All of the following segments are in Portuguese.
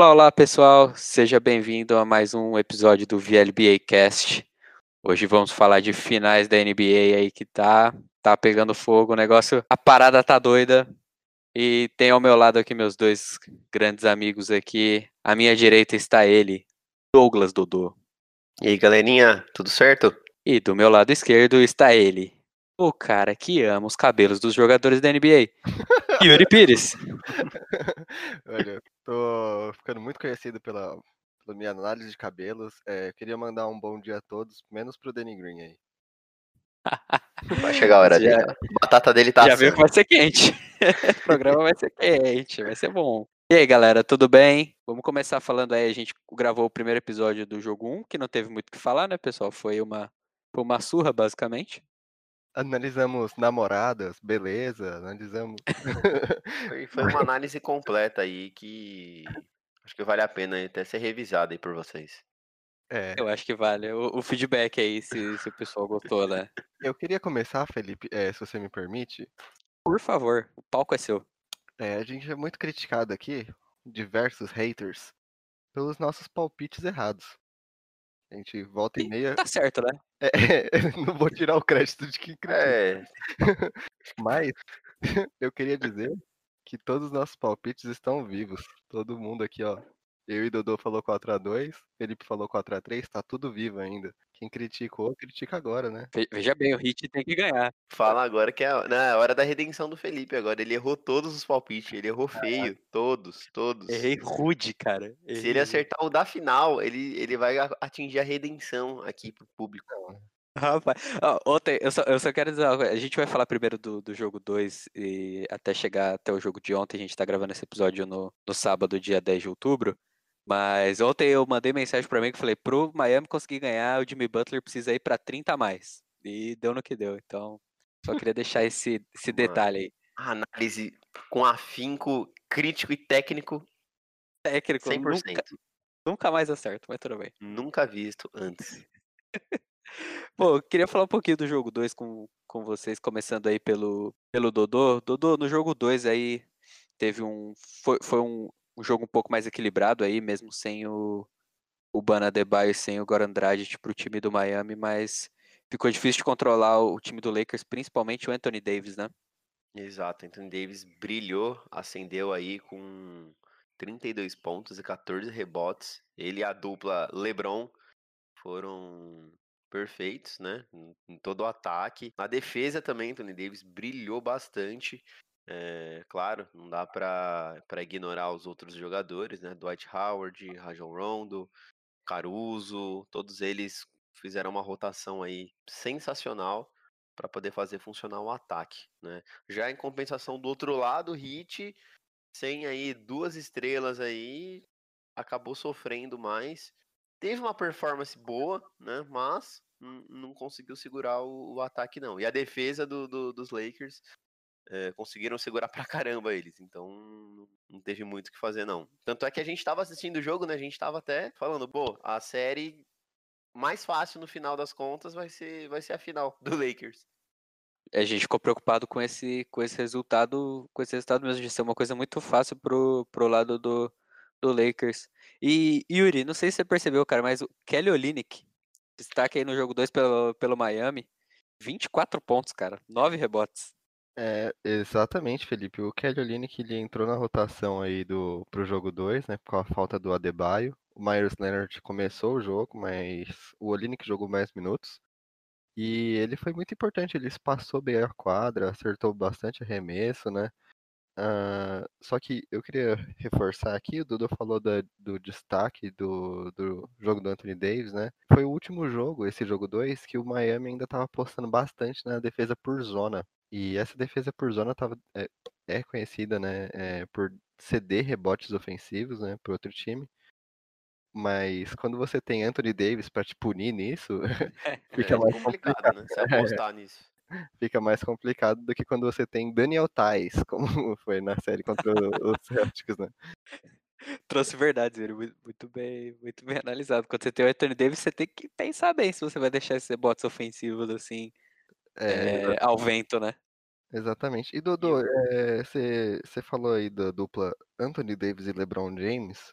Olá, olá pessoal, seja bem-vindo a mais um episódio do VLBA Cast. Hoje vamos falar de finais da NBA aí que tá, tá pegando fogo, o negócio, a parada tá doida. E tem ao meu lado aqui meus dois grandes amigos aqui. À minha direita está ele, Douglas Dodô. E aí, galerinha, tudo certo? E do meu lado esquerdo está ele, o cara que ama os cabelos dos jogadores da NBA, Yuri Pires. Olha, tô ficando muito conhecido pela, pela minha análise de cabelos. É, queria mandar um bom dia a todos, menos pro Danny Green aí. Vai chegar a hora Já- dele. A batata dele tá Já viu assando. que vai ser quente. o programa vai ser quente, vai ser bom. E aí, galera, tudo bem? Vamos começar falando aí. A gente gravou o primeiro episódio do jogo 1, que não teve muito o que falar, né, pessoal? Foi uma, foi uma surra, basicamente. Analisamos namoradas, beleza, analisamos. Foi, foi uma análise completa aí que acho que vale a pena até ser revisada aí por vocês. É, Eu acho que vale. O, o feedback aí, se, se o pessoal gostou, né? eu queria começar, Felipe, é, se você me permite. Por favor, o palco é seu. É, a gente é muito criticado aqui, diversos haters, pelos nossos palpites errados. A gente volta e E meia. tá certo, né? É, não vou tirar o crédito de quem critica. É, Mas eu queria dizer que todos os nossos palpites estão vivos. Todo mundo aqui, ó. Eu e Dodô falou 4x2, Felipe falou 4x3, tá tudo vivo ainda. Quem criticou, critica agora, né? Ve- Veja bem, o Hit tem que ganhar. fala agora que é a, não, é a hora da redenção do Felipe agora. Ele errou todos os palpites, ele errou feio, todos, todos. Errei rude, cara. Se Errei ele rude. acertar o da final, ele, ele vai atingir a redenção aqui pro público. Rapaz, ó, ontem, eu só, eu só quero dizer uma coisa. A gente vai falar primeiro do, do jogo 2 e até chegar até o jogo de ontem. A gente tá gravando esse episódio no, no sábado, dia 10 de outubro. Mas ontem eu mandei mensagem pra mim que falei: pro Miami conseguir ganhar, o Jimmy Butler precisa ir pra 30 a mais. E deu no que deu. Então, só queria deixar esse, esse detalhe aí. A análise com afinco crítico e técnico Técnico, 100%. nunca, nunca mais acerto, mas tudo bem. Nunca visto antes. Eu queria falar um pouquinho do jogo 2 com, com vocês, começando aí pelo, pelo Dodô. Dodô, no jogo 2 aí teve um. Foi, foi um, um jogo um pouco mais equilibrado aí, mesmo sem o, o Bana Adebayo e sem o Goran Dragic pro time do Miami, mas ficou difícil de controlar o time do Lakers, principalmente o Anthony Davis, né? Exato, Anthony Davis brilhou, acendeu aí com 32 pontos e 14 rebotes. Ele e a dupla LeBron foram perfeitos, né? Em todo o ataque. Na defesa também, Anthony Davis brilhou bastante. É, claro, não dá pra ignorar os outros jogadores, né? Dwight Howard, Rajon Rondo, Caruso, todos eles fizeram uma rotação aí sensacional para poder fazer funcionar o ataque, né? Já em compensação do outro lado, Heat, sem aí duas estrelas aí, acabou sofrendo mais. Teve uma performance boa, né? Mas não conseguiu segurar o, o ataque, não. E a defesa do- do- dos Lakers eh, conseguiram segurar pra caramba eles. Então não- teve muito o que fazer, não. Tanto é que a gente tava assistindo o jogo, né? A gente tava até falando, pô, a série mais fácil no final das contas vai ser, vai ser a final do Lakers. A gente ficou preocupado com esse, com esse resultado, com esse resultado mesmo de ser uma coisa muito fácil pro, pro lado do, do Lakers. E Yuri, não sei se você percebeu, cara, mas o Kelly Olynyk, destaque aí no jogo 2 pelo, pelo Miami, 24 pontos, cara, 9 rebotes. É, exatamente, Felipe. O Kelly Olynyk ele entrou na rotação aí do pro jogo 2, né, com a falta do Adebayo. O Myers Leonard começou o jogo, mas o Olynyk jogou mais minutos. E ele foi muito importante, ele espaçou bem a quadra, acertou bastante arremesso, né? Ah, só que eu queria reforçar aqui, o Dudu falou da- do destaque do, do jogo do Anthony Davis, né? Foi o último jogo, esse jogo 2, que o Miami ainda estava apostando bastante na defesa por zona. E essa defesa por zona tava, é, é conhecida, né, é, por ceder rebotes ofensivos, né, para outro time. Mas quando você tem Anthony Davis para te punir nisso, fica é mais complicado, né? Se apostar nisso. fica mais complicado do que quando você tem Daniel Tais, como foi na série contra os Celtics, né? Trouxe verdades, Yuri, muito, muito bem, muito bem analisado. Quando você tem o Anthony Davis, você tem que pensar bem se você vai deixar esses rebotes ofensivos assim, É, é, ao vento, né? exatamente. E Dodô, você falou aí da dupla Anthony Davis e LeBron James.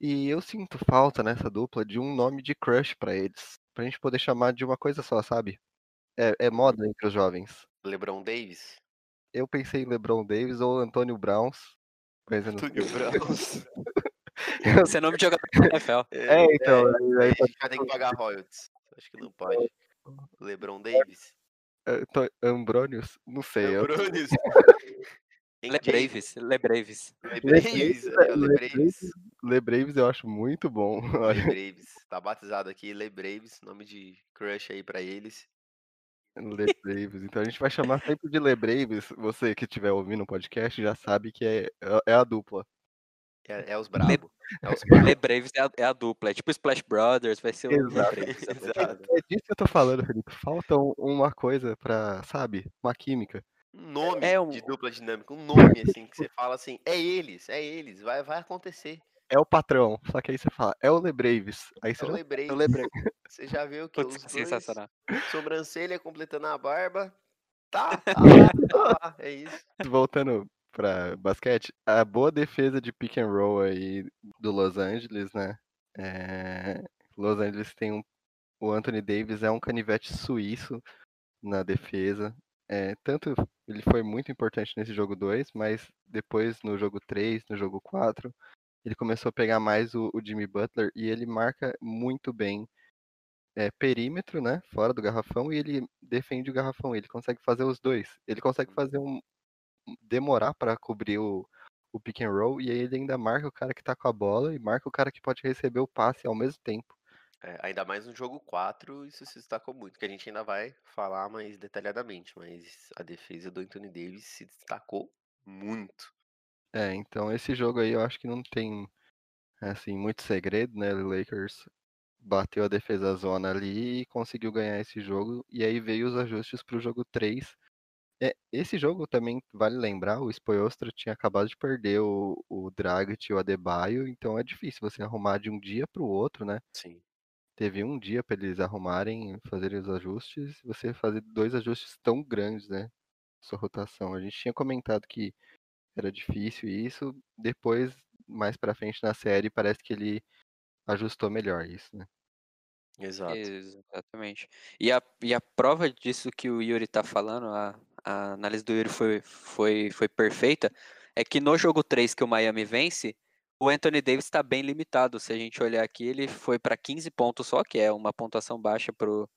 E eu sinto falta nessa dupla de um nome de crush pra eles. Pra gente poder chamar de uma coisa só, sabe? É, é moda entre os jovens. LeBron Davis? Eu pensei em LeBron Davis ou Antônio Browns. Mas eu não Antônio. Browns. Esse é nome de jogador da NFL. É, então, aí- aí aí a pode gente vai ter que pagar royalties. Acho que não pode. LeBron Davis? Anto- Ambronius? Não sei. Ambronius? Lebraves, Lebraves. Lebraves, é, o Lebraves. LeBraves eu acho muito bom. Olha, Lebraves. Tá batizado aqui, Lebraves, nome de crush aí pra eles. LeBraves. Então a gente vai chamar sempre de LeBraves. Você que estiver ouvindo o podcast já sabe que é, é a dupla. É, é os brabo. É os brabo. Lebraves é a, é a dupla. É tipo Splash Brothers, vai ser o Exato. Dupla. Exato. É disso que eu tô falando, Felipe. Falta um- uma coisa pra, sabe, uma química. Um nome É um- de dupla dinâmica, um nome assim que você fala assim, é eles, é eles, vai, vai acontecer. É o patrão. Só que aí você fala, é o LeBraves. Aí você É o já Lebraves. Lembrei. Você já viu que Putz, os sensacional. sobrancelha completando a barba, tá, tá tá lá, é isso. voltando pra basquete, a boa defesa de pick and roll aí do Los Angeles, né? É, Los Angeles tem um. O Anthony Davis é um canivete suíço na defesa. É, tanto ele foi muito importante nesse jogo 2, mas depois no jogo 3, no jogo 4, ele começou a pegar mais o, o Jimmy Butler e ele marca muito bem é, perímetro, né? Fora do garrafão, e ele defende o garrafão. Ele consegue fazer os dois. Ele consegue fazer um. Demorar para cobrir o, o pick and roll, e aí ele ainda marca o cara que tá com a bola e marca o cara que pode receber o passe ao mesmo tempo. É, ainda mais no jogo 4, isso se destacou muito, que a gente ainda vai falar mais detalhadamente, mas a defesa do Anthony Davis se destacou muito. É, então esse jogo aí eu acho que não tem assim muito segredo, né? O Lakers bateu a defesa zona ali e conseguiu ganhar esse jogo e aí veio os ajustes para o jogo 3. É, esse jogo também vale lembrar, o Spoelstra tinha acabado de perder o, o Dragic e o Adebayo, então é difícil você arrumar de um dia para o outro, né? Sim. Teve um dia para eles arrumarem, fazerem os ajustes, você fazer dois ajustes tão grandes, né? Sua rotação. A gente tinha comentado que era difícil isso, depois, mais pra frente na série, parece que ele ajustou melhor isso, né? Exato. Exatamente. E a, e a prova disso que o Yuri tá falando, a, a análise do Yuri foi, foi, foi perfeita, é que no jogo 3 que o Miami vence, o Anthony Davis está bem limitado. Se a gente olhar aqui, ele foi para 15 pontos só, que é uma pontuação baixa pro,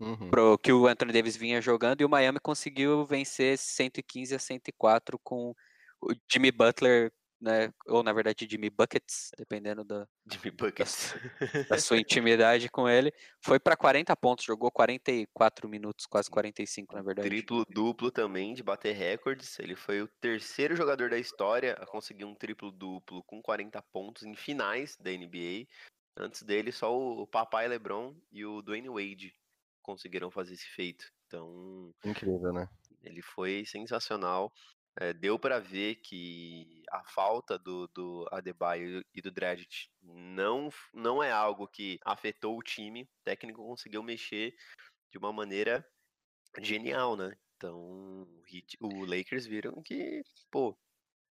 Uhum. pro que o Anthony Davis vinha jogando, e o Miami conseguiu vencer 115 a 104 com o Jimmy Butler, né, ou na verdade Jimmy Buckets, dependendo da, Jimmy Buckets. da sua intimidade com ele. Foi para 40 pontos, jogou 44 minutos, quase 45 na verdade. Triplo duplo também de bater recordes. Ele foi o terceiro jogador da história a conseguir um triplo duplo com 40 pontos em finais da NBA. Antes dele, só o papai LeBron e o Dwayne Wade conseguiram fazer esse feito. Então, Incrível, né? ele foi sensacional. É, deu para ver que a falta do, do Adebayo e do Dragic não, não é algo que afetou o time. O técnico conseguiu mexer de uma maneira genial, né? Então, o Lakers viram que, pô,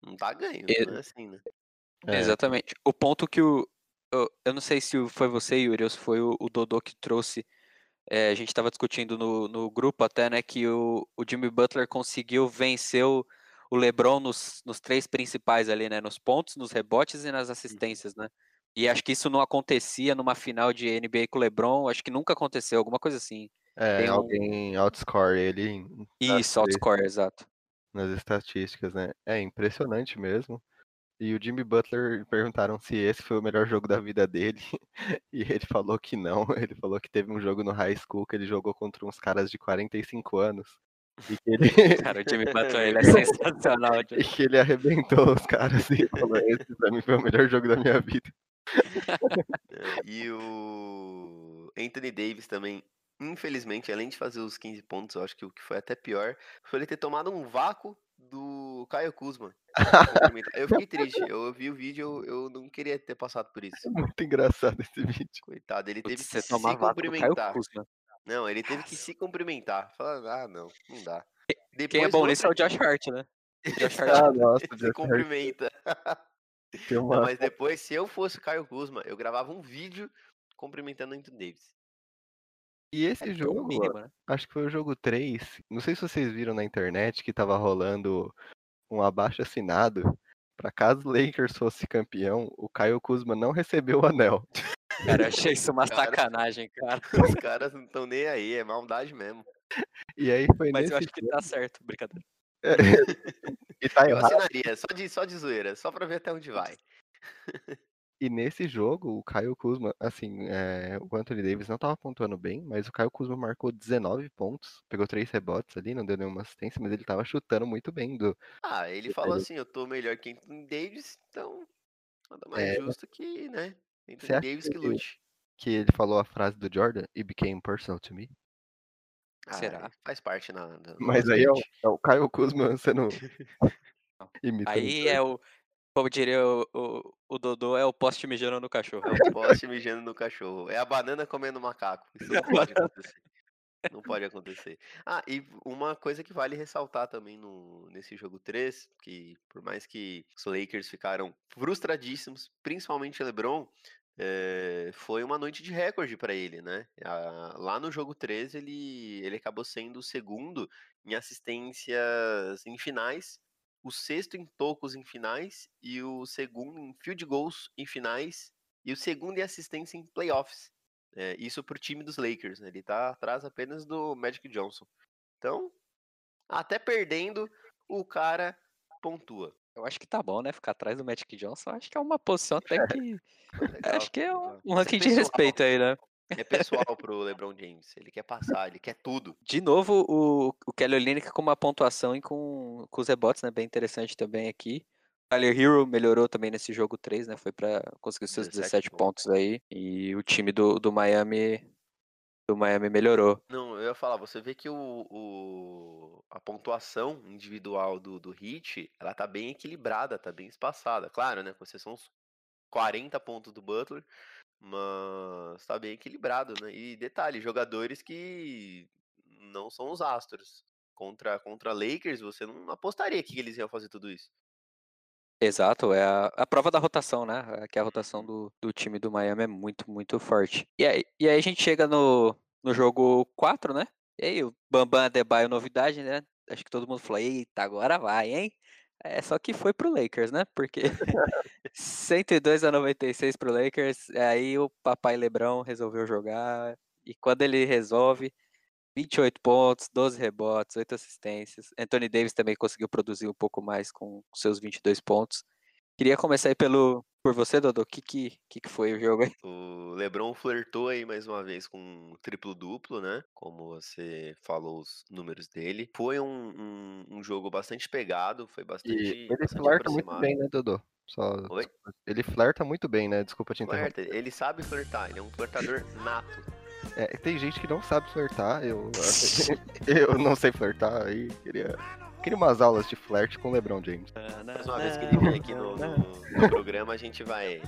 não tá ganho, E- não é assim, né? É, Exatamente. O ponto que o. Eu, eu não sei se foi você, Yuri, ou se foi o, o Dodô que trouxe. é, a gente estava discutindo no, no grupo até, né, que o, o Jimmy Butler conseguiu vencer o, o LeBron nos, nos três principais ali, né? Nos pontos, nos rebotes e nas assistências, né? E acho que isso não acontecia numa final de NBA com o LeBron, acho que nunca aconteceu, alguma coisa assim. é, tem um- alguém outscore ele Isso, outscore, exato. nas estatísticas, né? É impressionante mesmo. E o Jimmy Butler perguntaram se esse foi o melhor jogo da vida dele. E ele falou que não. Ele falou que teve um jogo no high school que ele jogou contra uns caras de 45 anos. E que ele, Cara, o Butler, ele é sensacional. e que ele arrebentou os caras e falou: Esse pra mim foi o melhor jogo da minha vida. É, E o Anthony Davis também, infelizmente, além de fazer os 15 pontos, eu acho que o que foi até pior foi ele ter tomado um vácuo do Caio Kuzma. Eu fiquei triste, eu vi o vídeo, eu, eu não queria ter passado por isso. É muito engraçado esse vídeo. Coitado, ele teve Putz, que se cumprimentar. Não, ele teve que se cumprimentar. Falar, ah, não, não dá. Quem é Depois, bom nisso é o outro Josh Hart, né? O Josh Hart Ah, nossa, se Josh cumprimenta. Não, mas depois, se eu fosse o Caio Kuzma, eu gravava um vídeo cumprimentando o Anthony Davis. E É, esse o jogo, mínimo, né? acho que foi o jogo 3. Não sei se vocês viram na internet que tava rolando um abaixo assinado. Pra caso o Lakers fosse campeão, o Caio Kuzma não recebeu o anel. Cara, eu achei isso uma Cara. sacanagem, cara. Os caras não estão nem aí, é maldade mesmo. E aí foi Mas nesse eu acho que jogo- tá certo, brincadeira. e tá Eu errado. assinaria, só de, só de zoeira, só pra ver até onde vai. E nesse jogo, o Caio Kuzma, assim, é, o Anthony Davis não tava pontuando bem, mas o Caio Kuzma marcou 19 pontos, pegou três rebotes ali, não deu nenhuma assistência, mas ele tava chutando muito bem do, Ah, ele falou assim, eu tô melhor que Anthony Davis, então nada mais É. justo que, né, Anthony Davis que que- lute. que ele falou a frase do Jordan, it became personal to me. Ah, Será? Faz parte na, na- Mas aí é o, é o Caio Kuzma sendo. Aí é o. Como diria o, o, o Dodô, é o poste mijando no cachorro. É o poste mijando no cachorro. É a banana comendo macaco. Isso não pode acontecer. Não pode acontecer. Ah, e uma coisa que vale ressaltar também no, nesse jogo 3, que por mais que os Lakers ficaram frustradíssimos, principalmente LeBron, eh, foi uma noite de recorde para ele, né? Ah, lá no jogo 3, ele, ele acabou sendo o segundo em assistências em finais, o sexto em tocos em finais e o segundo em field goals em finais e o segundo em assistência em playoffs. É, isso pro time dos Lakers, né? Ele tá atrás apenas do Magic Johnson. Então, até perdendo, o cara pontua. Eu acho que tá bom, né? Ficar atrás do Magic Johnson. Acho que é uma posição até que. Legal, acho que é um, um ranking de pessoal. respeito aí, né? É pessoal pro LeBron James. Ele quer passar, ele quer tudo. De novo, o, o Kelly Olynyk com uma pontuação e com, com os rebotes, né? Bem interessante também aqui. Tyler Hero melhorou também nesse jogo 3, né? Foi pra conseguir seus 17 17 pontos aí. E o time do, do Miami do Miami melhorou. Não, eu ia falar, você vê que o, o- a pontuação individual do, do Heat, ela tá bem equilibrada, tá bem espaçada. Claro, né? Com exceção uns 40 pontos do Butler, mas tá bem equilibrado, né? E detalhe, jogadores que não são os astros. Contra, contra Lakers, você não apostaria que eles iam fazer tudo isso. Exato, é a, a prova da rotação, né? É Que a rotação do, do time do Miami é muito, muito forte. E aí, e aí a gente chega no, no jogo 4, né? E aí o Bambam Adebayo novidade, né? Acho que todo mundo falou, eita, agora vai, hein? É, só que foi pro Lakers, né? Porque 102 a 96 pro Lakers, aí o papai Lebrão resolveu jogar. E quando ele resolve, 28 pontos, 12 rebotes, 8 assistências. Anthony Davis também conseguiu produzir um pouco mais com seus 22 pontos. Queria começar aí pelo, por você, Dodô. O que, que, que que foi o jogo aí? O LeBron flertou aí mais uma vez com um triplo-duplo, né? Como você falou os números dele. Foi um, um, um jogo bastante pegado, foi bastante, E ele bastante flerta muito aproximado. bem, né, Dodô? Só, Oi? Ele flerta muito bem, né? Desculpa te interromper. Flerta, ele sabe flertar, ele é um flertador nato. É, tem gente que não sabe flertar, eu, eu não sei flertar, aí queria, queria umas aulas de flerte com o LeBron James. Mais uma vez que ele vier aqui no, no- no programa, a gente vai,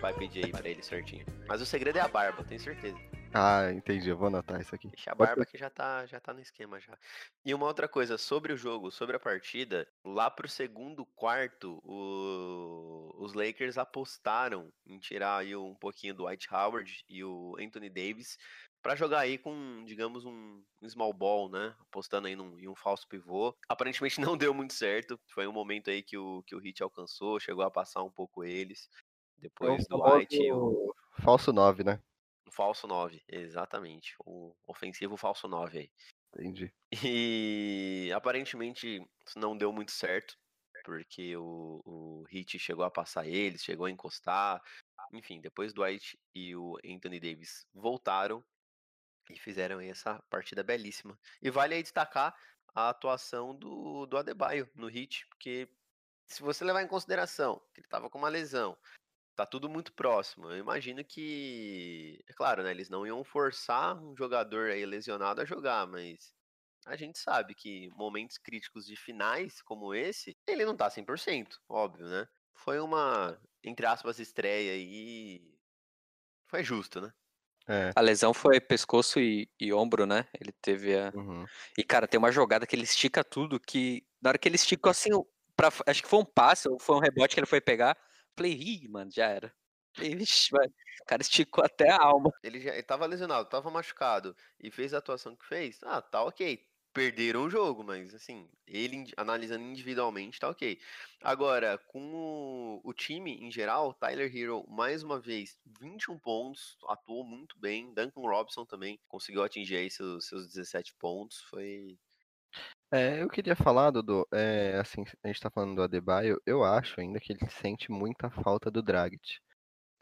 vai pedir aí pra ele certinho. Mas o segredo é a barba, tenho certeza. Ah, entendi, eu vou anotar isso aqui. Deixa a barba que já tá, já tá no esquema já. E uma outra coisa, sobre o jogo, sobre a partida, lá pro segundo quarto, o- os Lakers apostaram em tirar aí um pouquinho do White Howard e o Anthony Davis pra jogar aí com, digamos, um, small ball, né? Apostando aí num, em um falso pivô. Aparentemente não deu muito certo. Foi um momento aí que o, que o Heat alcançou, chegou a passar um pouco eles. Depois do White o, Falso 9, né? o falso 9, exatamente. O ofensivo falso 9 aí. Entendi. E aparentemente isso não deu muito certo, porque o, o Heat chegou a passar eles, chegou a encostar. Enfim, depois do White e o Anthony Davis voltaram e fizeram essa partida belíssima. E vale aí destacar a atuação do, do Adebayo no Heat, porque se você levar em consideração que ele estava com uma lesão, tá tudo muito próximo. Eu imagino que, é claro, né, eles não iam forçar um jogador aí lesionado a jogar, mas a gente sabe que momentos críticos de finais como esse, ele não tá 100%, óbvio, né? Foi uma, entre aspas, estreia aí. Foi justo, né? É. A lesão foi pescoço e, e ombro, né? Ele teve a. Uhum. E, cara, tem uma jogada que ele estica tudo, que na hora que ele esticou assim, pra, acho que foi um passe ou foi um rebote que ele foi pegar, Falei, ih, mano, já era. Vai. O cara esticou até a alma. Ele já ele tava lesionado, tava machucado e fez a atuação que fez. Ah, tá ok. Perderam o jogo, mas assim, ele analisando individualmente tá ok. Agora, com o, o time em geral, Tyler Hero, mais uma vez, 21 pontos, atuou muito bem. Duncan Robinson também conseguiu atingir aí seus, seus 17 pontos. Foi. É, eu queria falar, Dudu, é, assim, a gente tá falando do Adebayo, eu acho ainda que ele sente muita falta do Dragic.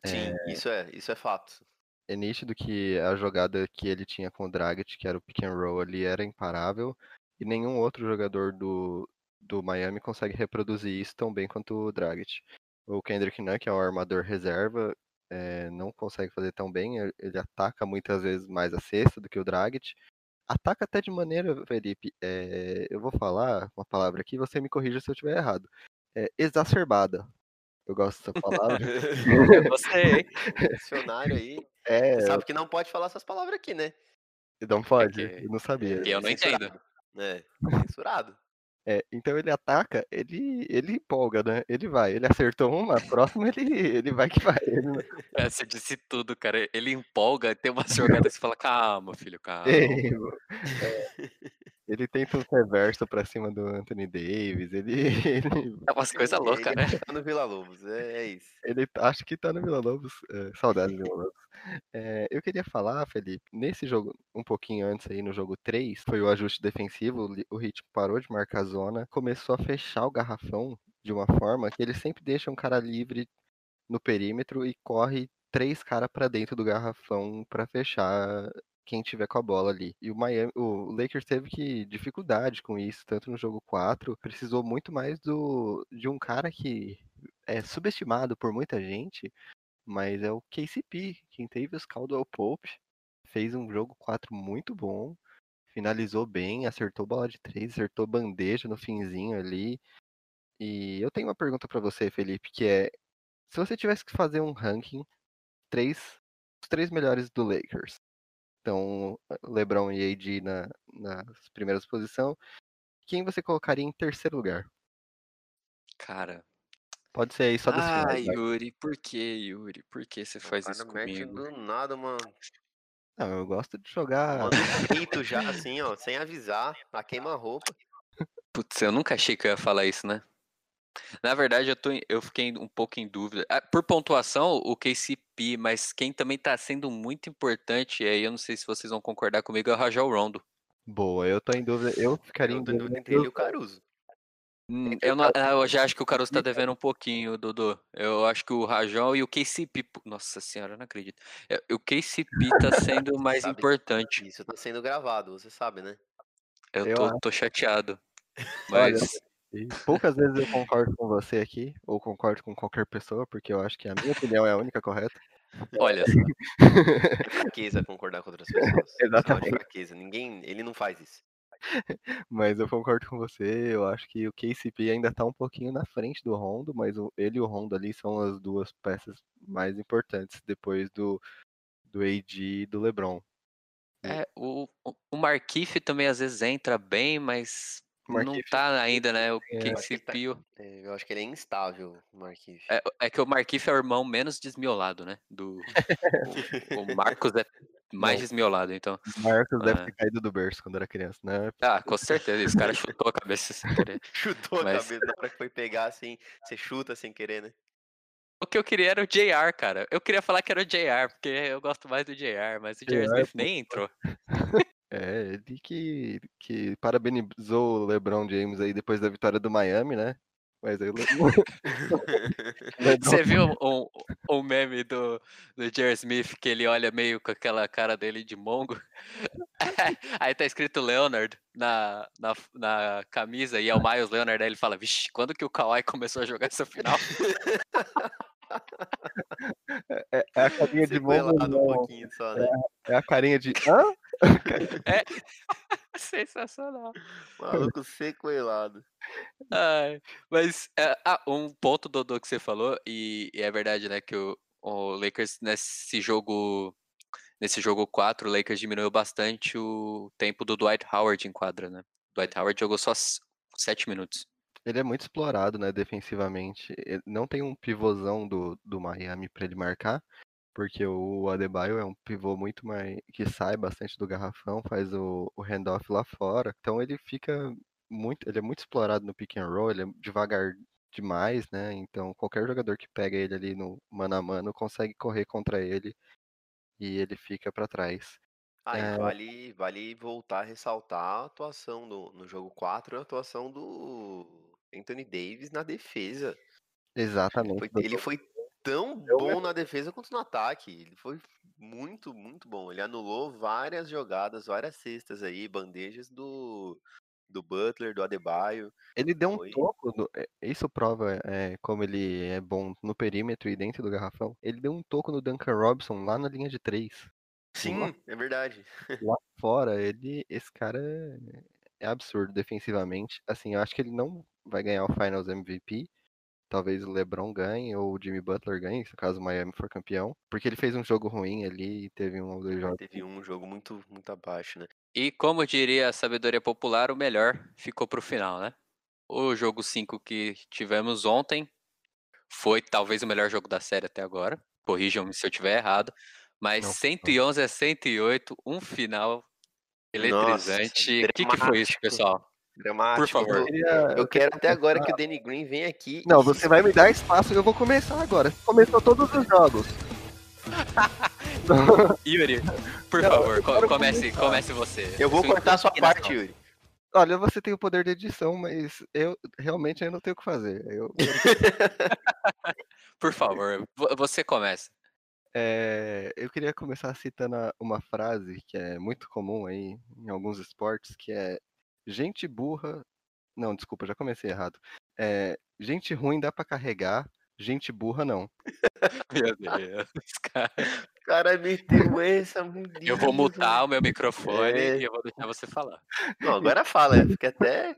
Sim, isso é, isso é fato. É nítido que a jogada que ele tinha com o Dragic, que era o pick and roll ali, era imparável, e nenhum outro jogador do, do Miami consegue reproduzir isso tão bem quanto o Dragic. O Kendrick Nunn, que é o armador reserva, é, não consegue fazer tão bem, ele- ataca muitas vezes mais a cesta do que o Dragic. Ataca até de maneira, Felipe, é, eu vou falar uma palavra aqui, você me corrija se eu estiver errado. É, exacerbada. Eu gosto dessa palavra. Gostei, hein? Dicionário aí. É, Você sabe que não pode falar essas palavras aqui, né? não pode, que- eu não sabia. que eu não entendo. Censurado. É, censurado. É, então ele ataca, ele, ele empolga, né? Ele vai, ele acertou uma, a próxima ele, ele vai que vai. Ele É, você disse tudo, cara. Ele empolga, tem umas jogadas que você fala, calma, filho, calma. É, é, ele tenta um reverso pra cima do Anthony Davis, ele, ele, É umas coisas loucas, Ele né? Tá no Vila Lobos, é, é isso. ele acha que tá no Vila Lobos, é, saudades do Vila Lobos. É, eu queria falar, Felipe, nesse jogo, um pouquinho antes aí, no jogo 3, foi o ajuste defensivo, o Li- o Heat parou de marcar a zona, começou a fechar o garrafão de uma forma que ele sempre deixa um cara livre no perímetro e corre três caras pra dentro do garrafão pra fechar quem tiver com a bola ali. E o Miami, o Lakers teve que dificuldade com isso, tanto no jogo 4, precisou muito mais do de um cara que é subestimado por muita gente, mas é o KCP, quem teve os Caldwell Pope, fez um jogo 4 muito bom, finalizou bem, acertou bola de três, acertou bandeja no finzinho ali. E eu tenho uma pergunta pra você, Felipe, que é se você tivesse que fazer um ranking, três, os três melhores do Lakers. Então, LeBron e AD na, nas primeiras posições. Quem você colocaria em terceiro lugar? Cara. Pode ser aí só das Ah, finais. vai. Yuri, por que, Yuri? Por que você faz isso comigo? do nada, mano. Não, eu gosto de jogar. Manda um grito já, assim, ó, sem avisar, a queima-roupa. Putz, eu nunca achei que eu ia falar isso, né? Na verdade, eu, tô, eu fiquei um pouco em dúvida. Ah, por pontuação, o KCP, mas quem também tá sendo muito importante, e aí eu não sei se vocês vão concordar comigo, é o Rajal Rondo. Boa, eu tô em dúvida. Eu ficaria Eu em dúvida entre ele e o Caruso. Hum, Eu, não- eu já acho que o Caruso tá e devendo um pouquinho, Dudu. Eu acho que o Rajão e o KCP. Nossa senhora, eu não acredito. É, O KCP tá sendo mais Sabe? importante. Isso tá sendo gravado, você sabe, né? Eu Eu tô, tô chateado. Olha, Mas. E poucas vezes eu concordo com você aqui, ou concordo com qualquer pessoa, porque eu acho que a minha opinião é a única correta. Olha só. É fraqueza concordar com outras pessoas. É Exatamente. fraqueza. Ninguém, ele não faz isso. Mas eu concordo com você, eu acho que o KCP ainda tá um pouquinho na frente do Rondo, mas ele e o Rondo ali são as duas peças mais importantes depois do, do AD e do LeBron. É, o, o- o Markif também às vezes entra bem, mas Não tá ainda, né? O é, eu acho que ele tá- É, Eu acho que ele é instável, o Marquinhos. É, é que o Markif é o irmão menos desmiolado, né? Do, o, o Marcos é mais Não. desmiolado, então. O Marcos deve É. ter caído do berço quando era criança, né? Ah, com certeza. Esse cara chutou a cabeça sem querer. Chutou a Mas- cabeça na hora que foi pegar, assim, você chuta sem querer, né? O que eu queria era o JR, cara. Eu queria falar que era o JR, porque eu gosto mais do JR, mas o JR JR, Smith nem entrou. É, ele que, que parabenizou o LeBron James aí depois da vitória do Miami, né? Mas aí o LeBron Você viu um, um meme do, do J.R. Smith que ele olha meio com aquela cara dele de mongo? aí tá escrito Leonard na, na, na camisa e é o Miles Leonard. Aí ele fala: Vixe, quando que o Kawhi começou a jogar essa final? é, é a carinha de Sequelado bobo, um só, né? É a carinha de. Hã? Sensacional. Maluco sequelado. Ai, mas é, ah, um ponto, Dodô, que você falou, e, e é verdade, né, que o, o Lakers nesse jogo. Nesse jogo 4, o Lakers diminuiu bastante o tempo do Dwight Howard em quadra, né? Dwight Howard jogou só 7 minutos. Ele é muito explorado, né, defensivamente. Ele não tem um pivôzão do, do Miami para ele marcar, porque o Adebayo é um pivô muito mais que sai bastante do garrafão, faz o, o handoff lá fora. Então ele fica muito, ele é muito explorado no pick and roll, ele é devagar demais, né? Então qualquer jogador que pega ele ali no mano a mano consegue correr contra ele e ele fica para trás. Ah, É, vale, vale voltar a ressaltar a atuação no, no jogo 4, a atuação do Anthony Davis na defesa. Exatamente. foi, ele foi tão Eu bom na defesa quanto no ataque. Ele foi muito, muito bom. Ele anulou várias jogadas, várias cestas aí, bandejas do, do Butler, do Adebayo. Ele deu um Foi. toco, no- é, isso prova é, como ele é bom no perímetro e dentro do garrafão. Ele deu um toco no Duncan Robinson lá na linha de três. Sim, é verdade. Lá fora, ele, esse cara é, é absurdo defensivamente. Assim, eu acho que ele não vai ganhar o Finals MVP. Talvez o LeBron ganhe ou o Jimmy Butler ganhe, se caso o Miami for campeão. Porque ele fez um jogo ruim ali e teve um ou dois jogos. Teve um jogo muito, muito abaixo, né? E como diria a sabedoria popular, o melhor ficou pro final, né? O jogo 5 que tivemos ontem foi talvez o melhor jogo da série até agora. Corrijam-me se eu estiver errado. Mas Não, 111 a 108, um final eletrizante. O que, que foi isso, pessoal? Dramático. favor. Eu queria- Eu quero até agora que o Danny Green venha aqui. Não, e você vai me dar espaço e eu vou começar agora. Começou todos os jogos. Yuri, por Não, favor, co- comece, começar. comece você. Eu vou cortar a sua parte, Yuri. Olha, você tem o poder de edição, mas eu realmente eu não tenho o que fazer. Eu, Por favor, vo- você começa. é, eu queria começar citando uma frase que é muito comum aí em alguns esportes, que é gente burra. Não, desculpa, já comecei errado. É, gente ruim dá pra carregar, gente burra não. Meu Deus, cara. O cara meteu essa. Eu vou mutar o meu microfone É. e eu vou deixar você falar. Não, agora fala. Eu fiquei até. até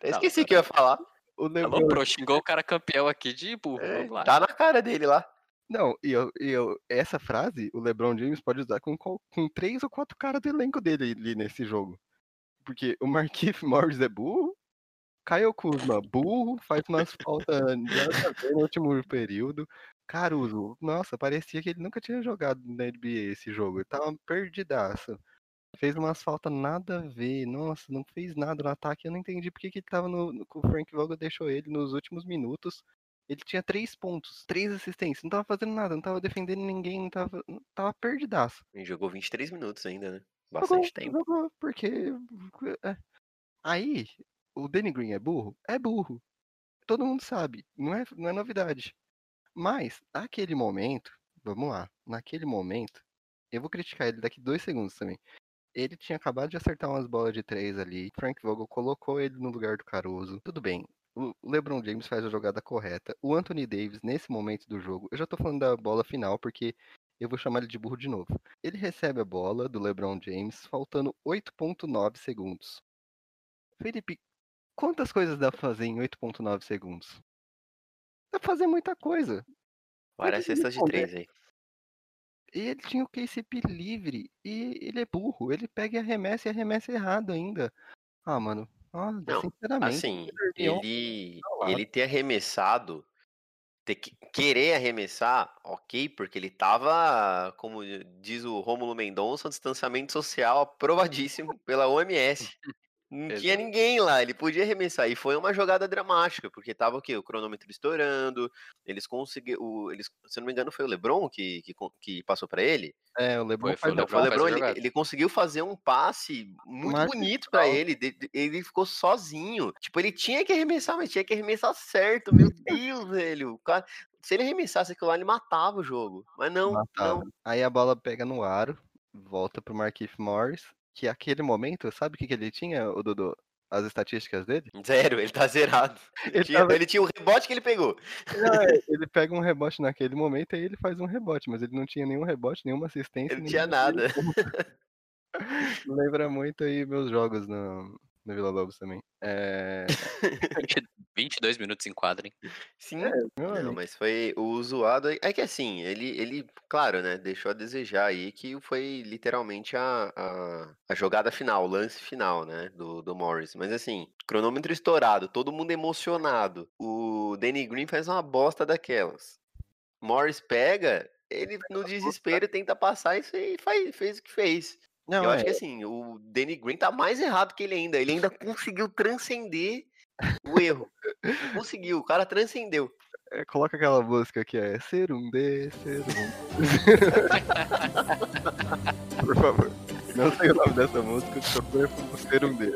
Tá, esqueci o que eu ia falar. O Alô, LeBron, pro, xingou o cara campeão aqui de burro. É, Vamos lá. tá na cara dele lá. não, e eu, e eu, essa frase o LeBron James pode usar com, com três ou quatro caras do elenco dele ali nesse jogo. Porque o Marquinhos Morris é burro, Caio Kuzma, burro, faz umas faltas no último período. Caruso, nossa, parecia que ele nunca tinha jogado na NBA esse jogo. Ele tava perdidaço. Fez umas faltas nada a ver. Nossa, não fez nada no ataque. Eu não entendi porque que ele tava no. o Frank Vogel deixou ele nos últimos minutos. Ele tinha três pontos, três assistências, não tava fazendo nada, não tava defendendo ninguém, não tava, não- tava perdidaço. Ele jogou 23 minutos ainda, né? Jogou, Bastante tempo. jogou, porque. é. Aí, o Danny Green é burro? É burro. Todo mundo sabe, não é, não é novidade. Mas, naquele momento, vamos lá, naquele momento, eu vou criticar ele daqui dois segundos também. Ele tinha acabado de acertar umas bolas de três ali. Frank Vogel colocou ele no lugar do Caruso. Tudo bem. O LeBron James faz a jogada correta. O Anthony Davis, nesse momento do jogo, eu já tô falando da bola final porque eu vou chamar ele de burro de novo. Ele recebe a bola do LeBron James, faltando 8.9 segundos. Felipe, quantas coisas dá pra fazer em 8.9 segundos? Dá pra fazer muita coisa. Várias me cestas de três aí. E ele tinha o KCP livre. E ele é burro. Ele pega e arremessa e arremessa errado ainda. Ah, mano. Olha, Não, sinceramente. Assim, ele, ele ter arremessado, ter que, querer arremessar, ok, porque ele tava, como diz o Rômulo Mendonça, distanciamento social aprovadíssimo pela OMS. Não tinha ninguém lá, ele podia arremessar. E foi uma jogada dramática, porque tava o quê? O cronômetro estourando, eles conseguiram. Eles, se não me engano, foi o Lebron que, que, que passou pra ele. É, o LeBron Foi, foi faz o a Não, foi o LeBron ele, ele conseguiu fazer um passe muito Marca bonito total. ele. de- de- Ele ficou sozinho. Tipo, ele tinha que arremessar, mas tinha que arremessar certo. Meu Deus, velho. O cara, se ele arremessasse aquilo lá, ele matava o jogo. Mas não, matava. não. Aí a bola pega no aro, volta pro Marquinhos Morris, que aquele momento, sabe o que, que ele tinha, o Dudu? As estatísticas dele? Zero, ele tá zerado. Ele tinha, tava- ele tinha o rebote que ele pegou. É, ele pega um rebote naquele momento e ele faz um rebote, mas ele não tinha nenhum rebote, nenhuma assistência. Ele não tinha nada. Lembra muito aí meus jogos no, no Vila Lobos também. É... 22 minutos em quadra, hein? Sim, meu não, mas foi o zoado. É que assim, ele, ele, claro, né, deixou a desejar aí que foi literalmente a, a, a jogada final, o lance final, né, do, do Morris. Mas assim, cronômetro estourado, todo mundo emocionado. O Danny Green faz uma bosta daquelas. Morris pega, ele no desespero tenta passar isso aí faz, fez o que fez. Não, Eu é, acho que assim, o Danny Green tá mais errado que ele ainda. Ele ainda conseguiu transcender o erro. Conseguiu, o cara transcendeu. é, coloca aquela música que é Ser um D, ser um. Por favor. Não sei o nome dessa música, só foi por ser um D.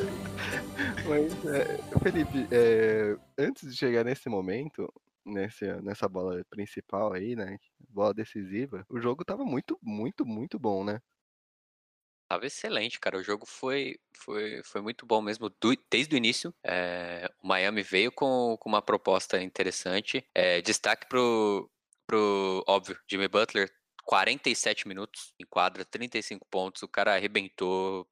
Mas, é, Felipe, é, antes de chegar nesse momento, nesse, nessa bola principal aí, né? Bola decisiva, o jogo tava muito, muito, muito bom, né? Tava excelente, cara. O jogo foi, foi, foi muito bom mesmo do- desde o início. É, o Miami veio com, com uma proposta interessante. É, destaque pro, pro, óbvio, Jimmy Butler, 47 minutos em quadra, 35 pontos. O cara arrebentou,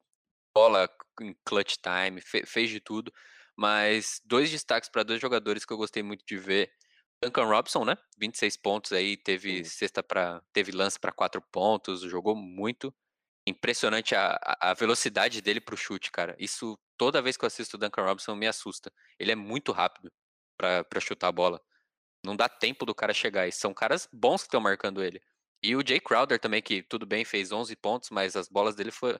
bola em clutch time, fe- fez de tudo. Mas dois destaques para dois jogadores que eu gostei muito de ver. Duncan Robson, né? 26 pontos aí, teve cesta para, teve lance para quatro pontos, jogou muito impressionante a, a- velocidade dele pro chute, cara. Isso, toda vez que eu assisto o Duncan Robinson, me assusta. Ele é muito rápido pra chutar a bola. Não dá tempo do cara chegar. E são caras bons que estão marcando ele. E o Jay Crowder também, que tudo bem, fez 11 pontos, mas as bolas dele foi,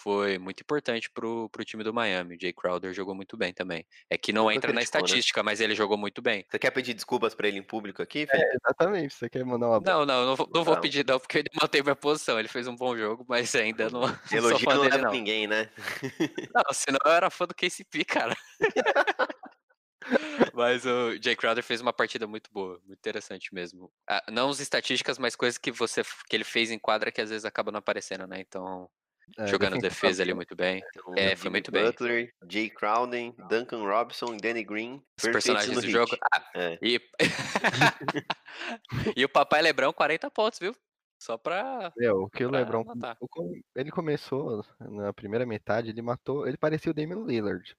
foi muito importante pro, pro time do Miami. O Jay Crowder jogou muito bem também. É que não entra na né? estatística, mas ele jogou muito bem. Você quer pedir desculpas pra ele em público aqui, Felipe? É, exatamente. Você quer mandar uma Não, não, não vou, não vou Não. pedir não, porque ele manteve a posição. Ele fez um bom jogo, mas ainda não, Elogio não dele leva não. ninguém, né? Não, senão eu era fã do KCP, cara. Mas o Jay Crowder fez uma partida muito boa, muito interessante mesmo. Ah, não as estatísticas, mas coisas que você que ele fez em quadra que às vezes acabam não aparecendo, né? Então, é, jogando defesa ali muito bem. Então, É, foi muito bem. Butler, Jay Crowden, Duncan Robinson e Danny Green. Os personagens do hit. jogo. Ah, É. e... e o Papai Lebrão, 40 pontos, viu? Só pra. Meu, o que o LeBron. com- Ele começou na primeira metade, ele matou. Ele parecia o Damian Lillard.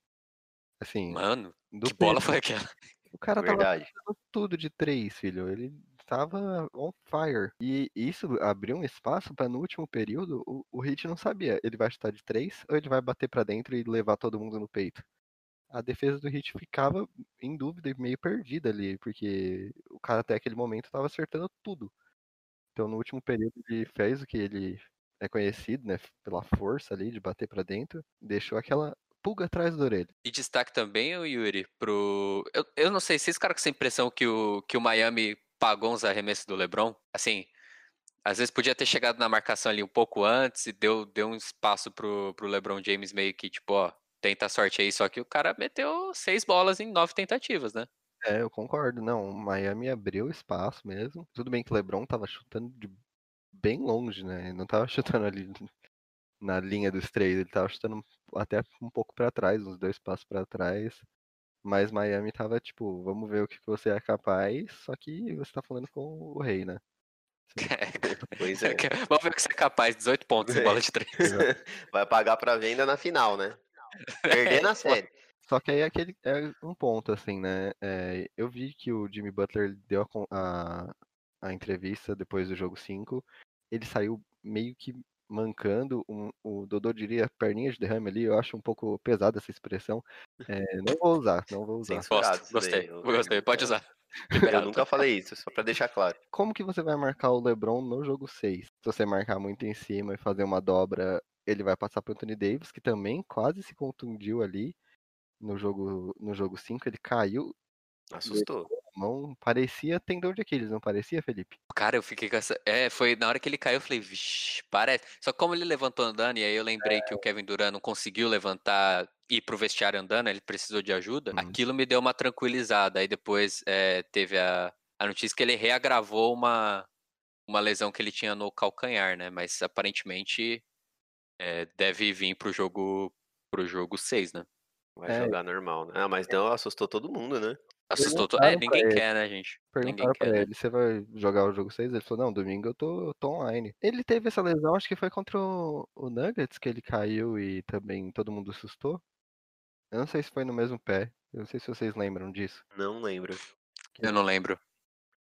Assim, Mano, do que bola foi aquela? O cara tava Verdade. fazendo tudo de três, filho. Ele tava on fire. E isso abriu um espaço pra no último período o, o Heat não sabia. Ele vai chutar de três ou ele vai bater pra dentro e levar todo mundo no peito. A defesa do Heat ficava em dúvida e meio perdida ali, porque o cara até aquele momento tava acertando tudo. Então no último período ele fez o que ele é conhecido, né, pela força ali de bater pra dentro, deixou aquela pulga atrás da orelha. E destaque também, o Yuri, pro. Eu, eu não sei, vocês ficaram com essa impressão que o, que o Miami pagou uns arremessos do LeBron? Assim, às vezes podia ter chegado na marcação ali um pouco antes e deu, deu um espaço pro, pro LeBron James meio que, tipo, ó, tenta a sorte aí, só que o cara meteu seis bolas em nove tentativas, né? É, eu concordo. Não, o Miami abriu espaço mesmo. Tudo bem que o LeBron tava chutando de bem longe, né? Ele não tava chutando ali na linha dos três, ele tava chutando até um pouco pra trás, uns dois passos pra trás. Mas Miami tava tipo, vamos ver o que você é capaz, só que você tá falando com o rei, né? Pois é. Vamos ver o que você é capaz, 18 pontos em É. bola de três. Vai pagar pra venda na final, né? Perder na série. Só que aí é aquele é um ponto, assim, né? É, eu vi que o Jimmy Butler deu a, a, a entrevista depois do jogo 5. Ele saiu meio que mancando. um- o Dodô diria perninha de derrame ali. Eu acho um pouco pesada essa expressão. É, não vou usar, não vou usar. Censurado Gosto, gostei, eu- gostei, pode usar. Eu nunca falei isso, só pra deixar claro. Como que você vai marcar o LeBron no jogo 6? Se você marcar muito em cima e fazer uma dobra, ele vai passar pro Anthony Davis, que também quase se contundiu ali no jogo no jogo 5. Ele caiu Assustou. Mão, parecia tendão de Aquiles, não parecia, Felipe? Cara, eu fiquei com essa. É, foi na hora que ele caiu, eu falei, vixi, parece. Só que como ele levantou andando, e aí eu lembrei que o Kevin Durant não conseguiu levantar e ir pro vestiário andando, ele precisou de ajuda. Uhum. Aquilo me deu uma tranquilizada. Aí depois é, teve a, a notícia que ele reagravou uma, uma lesão que ele tinha no calcanhar, né? Mas aparentemente é, deve vir pro jogo pro jogo 6, né? Vai É. jogar normal, né? Ah, mas não, assustou todo mundo, né? Assustou. to- É, ninguém ele. quer, né, gente? Ninguém Perguntaram quer, pra né? ele, você vai jogar o jogo 6? Ele falou, não, domingo eu tô, tô online. Ele teve essa lesão, acho que foi contra o, o Nuggets, que ele caiu e também todo mundo assustou. Eu não sei se foi no mesmo pé. Eu não sei se vocês lembram disso. Não lembro. Eu não lembro.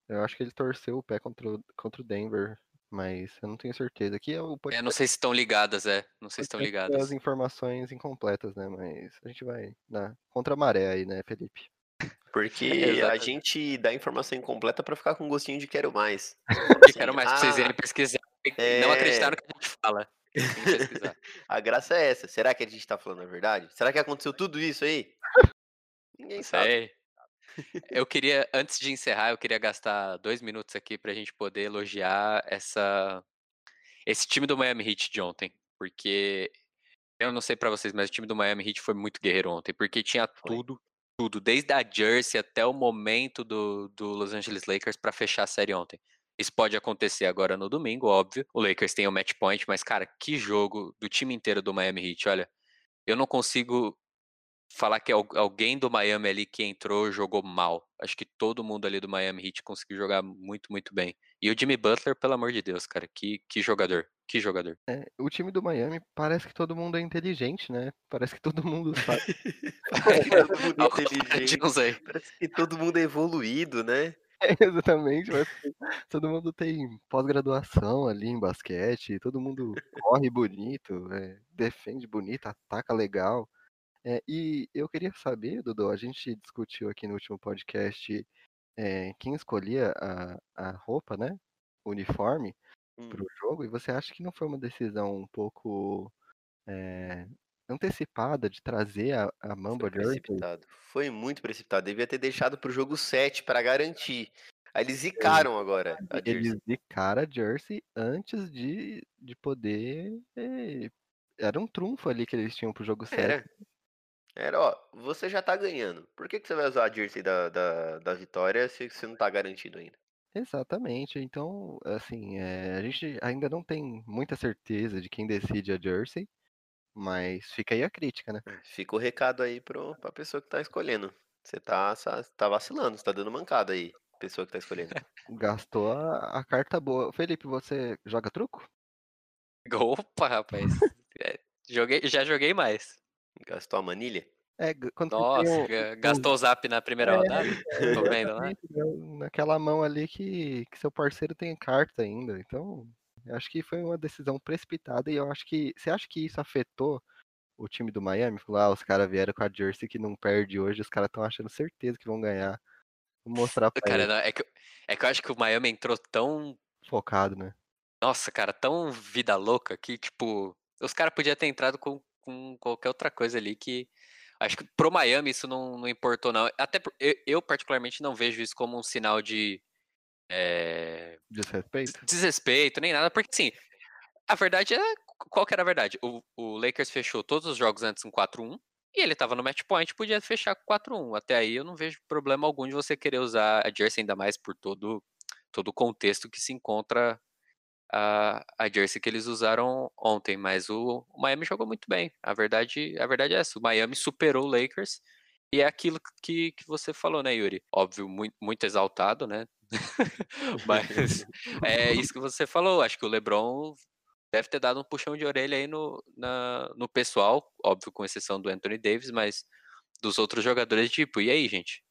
Eu acho que ele torceu o pé contra o, contra o Denver, mas eu não tenho certeza. Aqui é o Eu não sei se estão ligadas, é. Não sei se estão podcast ligadas. as informações incompletas, né? Mas a gente vai na contra a maré aí, né, Felipe? Porque a gente dá informação incompleta pra ficar com gostinho de quero mais. Quero mais pra vocês Ah, irem pesquisar. e Não é. acreditar no que a gente fala. A graça é essa. Será que a gente tá falando a verdade? Será que aconteceu tudo isso aí? Ninguém sabe. Eu queria, antes de encerrar, eu queria gastar dois minutos aqui pra gente poder elogiar essa, esse time do Miami Heat de ontem. Porque eu não sei pra vocês, mas o time do Miami Heat foi muito guerreiro ontem. Porque tinha tudo, tudo, desde a jersey até o momento do, do Los Angeles Lakers pra fechar a série ontem. Isso pode acontecer agora no domingo, óbvio. O Lakers tem o match point, mas, cara, que jogo do time inteiro do Miami Heat. Olha, eu não consigo falar que al- alguém do Miami ali que entrou jogou mal. Acho que todo mundo ali do Miami Heat conseguiu jogar muito, muito bem. E o Jimmy Butler, pelo amor de Deus, cara, que, que jogador, que jogador. É, o time do Miami parece que todo mundo é inteligente, né? Parece que todo mundo sabe. Todo mundo Ao contrário de inteligente. Parece que todo mundo é evoluído, né? Exatamente, mas todo mundo tem pós-graduação ali em basquete, todo mundo corre bonito, é, defende bonito, ataca legal. É, e eu queria saber, Dudu, a gente discutiu aqui no último podcast é, quem escolhia a, a roupa, né? O uniforme Hum, para o jogo, e você acha que não foi uma decisão um pouco é, antecipada de trazer a, a foi Mamba Jersey? precipitado. Foi muito precipitado. Devia ter deixado pro jogo 7 pra garantir. Aí eles zicaram agora a Eles jersey. zicaram a Jersey antes de, de poder. eh, Era um trunfo ali que eles tinham pro jogo 7. Era. Era, ó, você já tá ganhando. Por que, que você vai usar a jersey da, da, da vitória se você não tá garantido ainda? Exatamente. Então, assim, eh, a gente ainda não tem muita certeza de quem decide a Jersey, mas fica aí a crítica, né? Fica o recado aí pro, pra pessoa que tá escolhendo. Você tá, tá vacilando, você tá dando mancada aí, pessoa que tá escolhendo. Gastou a, a carta boa. Felipe, você joga truco? Opa, rapaz. É, joguei, já joguei mais. Gastou a manilha? É, quando Nossa, tem ga- gastou o zap na primeira É, rodada? Tô vendo lá. Exatamente, né? naquela mão ali que, que seu parceiro tem carta ainda. Então, eu acho que foi uma decisão precipitada e eu acho que. Você acha que isso afetou o time do Miami? Falou, ah, os caras vieram com a Jersey que não perde hoje, os caras estão achando certeza que vão ganhar. Vou mostrar pra Cara, não, é que, é que eu acho que o Miami entrou tão Focado, né? Nossa, cara, tão vida louca que, tipo, os caras podiam ter entrado com, com qualquer outra coisa ali que. Acho que pro Miami isso não, não importou, não. Até eu, eu, particularmente, não vejo isso como um sinal de é, Desrespeito. desrespeito, nem nada, porque assim, a verdade é. Qual que era a verdade? O, o Lakers fechou todos os jogos antes com 4-1 e ele tava no match point, podia fechar com 4-1. Até aí eu não vejo problema algum de você querer usar a Jersey, ainda mais por todo, todo o contexto que se encontra a, a jersey que eles usaram ontem, mas o, o Miami jogou muito bem. A verdade, a verdade é essa. O Miami superou o Lakers e é aquilo que, que você falou, né, Yuri? Óbvio, muito, muito exaltado, né? mas é isso que você falou. Acho que o LeBron deve ter dado um puxão de orelha aí no, na, no pessoal, óbvio, com exceção do Anthony Davis, mas dos outros jogadores, tipo, e aí, gente?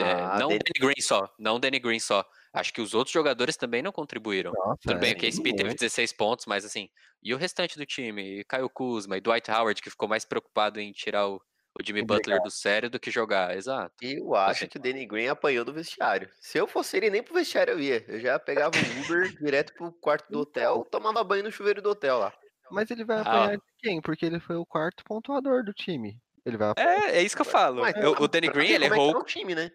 É, Ah, não Danny- Green só, não o Danny Green só. Acho que os outros jogadores também não contribuíram. Nossa, Tudo bem, é, teve muito. 16 pontos, mas assim, e o restante do time? E Caio Kuzma e Dwight Howard, que ficou mais preocupado em tirar o, o Jimmy Obrigado. Butler do sério do que jogar, exato. Eu acho Assim. que o Danny Green apanhou do vestiário. Se eu fosse ele, nem pro vestiário eu ia. Eu já pegava o Uber direto pro quarto do hotel, tomava banho no chuveiro do hotel lá. Mas ele vai Ah, apanhar de quem? Porque ele foi o quarto pontuador do time. Ele vai É, é isso que eu falo. Mas Eu- o Danny Green, ele é errou. tá o time, né?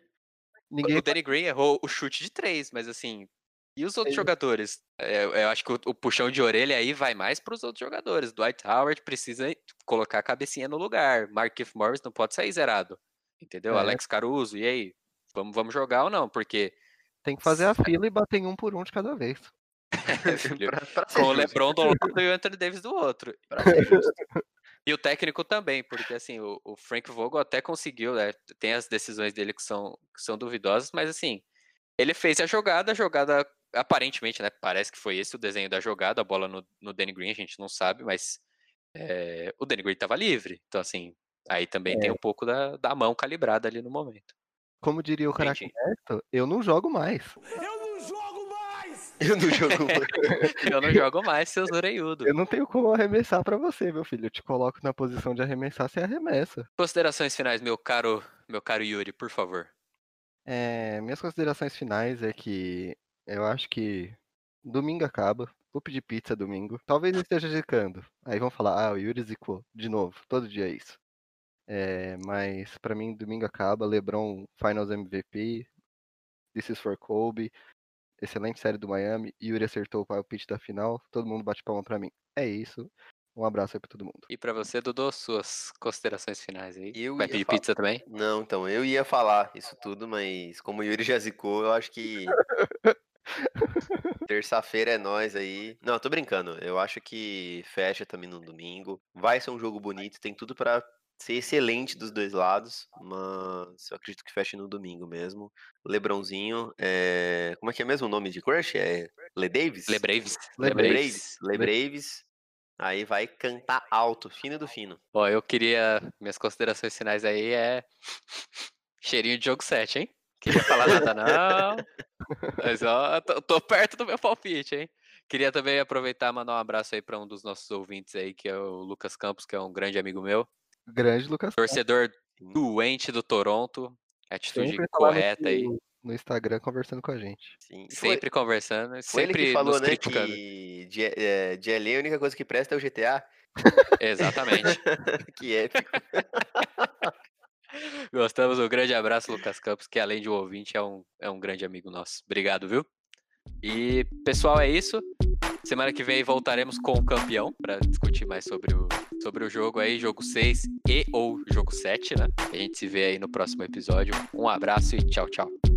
Ninguém O Danny Green errou o chute de três, mas assim. E os outros Ele- jogadores? É, eu acho que o, o puxão de orelha aí vai mais para os outros jogadores. Dwight Howard precisa colocar a cabecinha no lugar. Markif Morris não pode sair zerado. Entendeu? É. Alex Caruso, e aí? Vamos, vamos jogar ou não? Porque tem que fazer a fila e bater em um por um de cada vez. filho, Pra- pra com o LeBron do lado e o Anthony Davis do outro. E o técnico também, porque assim, o, o Frank Vogel até conseguiu, né? Tem as decisões dele que são, que são duvidosas, mas assim, ele fez a jogada, a jogada aparentemente, né? Parece que foi esse o desenho da jogada, a bola no, no Danny Green, a gente não sabe, mas é, o Danny Green tava livre. Então, assim, Aí também é. tem um pouco da, da mão calibrada ali no momento. Como diria o cara eu não jogo mais. Eu não jogo mais! Eu não jogo mais. eu não jogo mais, seus oreiudo. Eu não tenho como arremessar para você, meu filho. Eu te coloco na posição de arremessar, você arremessa. Considerações finais, meu caro, meu caro Yuri, por favor. É, minhas considerações finais é que eu acho que domingo acaba. Vou pedir pizza domingo. Talvez esteja zicando. Aí vão falar, ah, o Yuri zicou. De novo, todo dia é isso. É, mas para mim, domingo acaba. LeBron Finals MVP. This is for Kobe. Excelente série do Miami. Yuri acertou o pitch da final. Todo mundo bate palma pra mim. É isso. Um abraço aí pra todo mundo. E para você, Dudu, suas considerações finais aí. Eu Vai pedir pizza também? Não, então, eu ia falar isso tudo, mas como o Yuri já zicou, eu acho que. Terça-feira é nós aí. Não, tô brincando. Eu acho que fecha também no domingo. Vai ser um jogo bonito, tem tudo para ser excelente dos dois lados, mas eu acredito que feche no domingo mesmo. Lebronzinho, é... como é que é mesmo o nome de crush? É Le Davis? Le Braves. Le Braves. Le Braves. Aí vai cantar alto, fino do fino. Ó, eu queria. Minhas considerações finais aí é. Cheirinho de jogo 7, hein? Queria falar nada, não. Mas ó, tô, tô perto do meu palpite, hein? Queria também aproveitar e mandar um abraço aí para um dos nossos ouvintes aí, que é o Lucas Campos, que é um grande amigo meu. Grande Lucas Torcedor Campos. doente do Toronto. Atitude Sempre correta aí no Instagram conversando com a gente. Sim. Sempre foi, conversando, foi sempre ele que falou, né, que de, é, de LA a única coisa que presta é o GTA. Exatamente. que épico. Gostamos, um grande abraço, Lucas Campos, que além de um ouvinte, é um, é um grande amigo nosso. Obrigado, viu? E, pessoal, é isso. Semana que vem voltaremos com o campeão para discutir mais sobre o, sobre o jogo aí, jogo 6 e ou jogo 7, né? A gente se vê aí no próximo episódio. Um abraço e tchau, tchau.